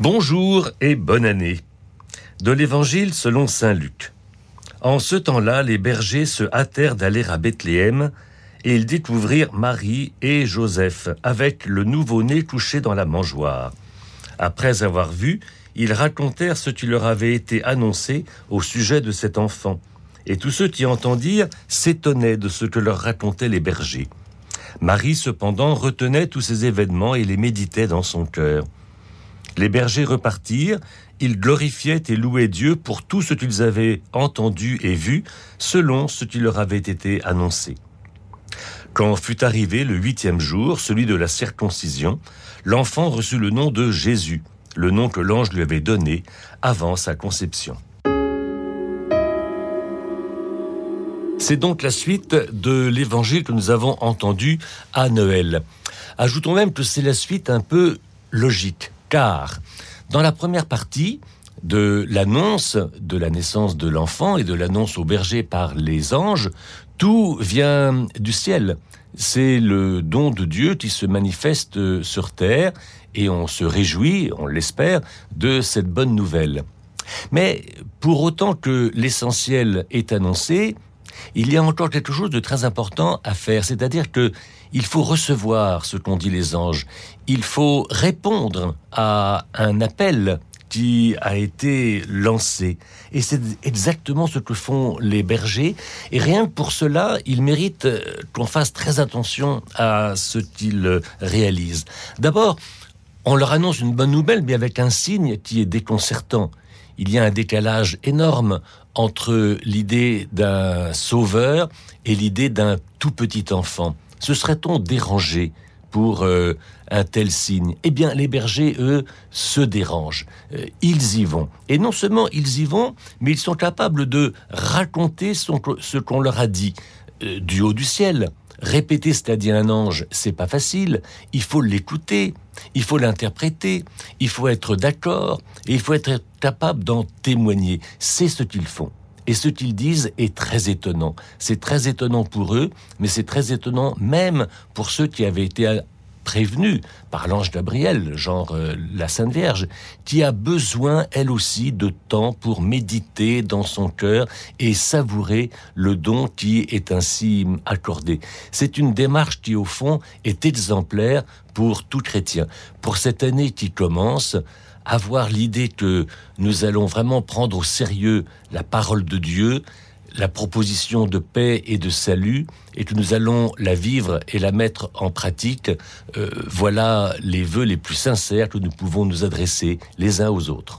Bonjour et bonne année. De l'Évangile selon Saint Luc. En ce temps-là, les bergers se hâtèrent d'aller à Bethléem et ils découvrirent Marie et Joseph avec le nouveau-né couché dans la mangeoire. Après avoir vu, ils racontèrent ce qui leur avait été annoncé au sujet de cet enfant. Et tous ceux qui entendirent s'étonnaient de ce que leur racontaient les bergers. Marie, cependant, retenait tous ces événements et les méditait dans son cœur. Les bergers repartirent, ils glorifiaient et louaient Dieu pour tout ce qu'ils avaient entendu et vu, selon ce qui leur avait été annoncé. Quand fut arrivé le huitième jour, celui de la circoncision, l'enfant reçut le nom de Jésus, le nom que l'ange lui avait donné avant sa conception. C'est donc la suite de l'évangile que nous avons entendu à Noël. Ajoutons même que c'est la suite un peu logique, car dans la première partie de l'annonce de la naissance de l'enfant et de l'annonce au berger par les anges, tout vient du ciel. C'est le don de Dieu qui se manifeste sur terre et on se réjouit, on l'espère, de cette bonne nouvelle. Mais pour autant que l'essentiel est annoncé, il y a encore quelque chose de très important à faire, c'est-à-dire que il faut recevoir ce qu'ont dit les anges, il faut répondre à un appel qui a été lancé. Et c'est exactement ce que font les bergers. Et rien que pour cela, ils méritent qu'on fasse très attention à ce qu'ils réalisent. D'abord, on leur annonce une bonne nouvelle, mais avec un signe qui est déconcertant. Il y a un décalage énorme entre l'idée d'un sauveur et l'idée d'un tout petit enfant. Se serait-on dérangé pour euh, un tel signe? Eh bien, les bergers, eux, se dérangent. Euh, ils y vont. Et non seulement ils y vont, mais ils sont capables de raconter ce qu'on leur a dit euh, du haut du ciel. Répéter ce qu'a dit un ange, c'est pas facile. Il faut l'écouter, il faut l'interpréter, il faut être d'accord et il faut être capable d'en témoigner. C'est ce qu'ils font. Et ce qu'ils disent est très étonnant. C'est très étonnant pour eux, mais c'est très étonnant même pour ceux qui avaient été prévenue par l'ange Gabriel, genre euh, la Sainte Vierge, qui a besoin, elle aussi, de temps pour méditer dans son cœur et savourer le don qui est ainsi accordé. C'est une démarche qui, au fond, est exemplaire pour tout chrétien. Pour cette année qui commence, avoir l'idée que nous allons vraiment prendre au sérieux la parole de Dieu, la proposition de paix et de salut et que nous allons la vivre et la mettre en pratique, euh, voilà les vœux les plus sincères que nous pouvons nous adresser les uns aux autres.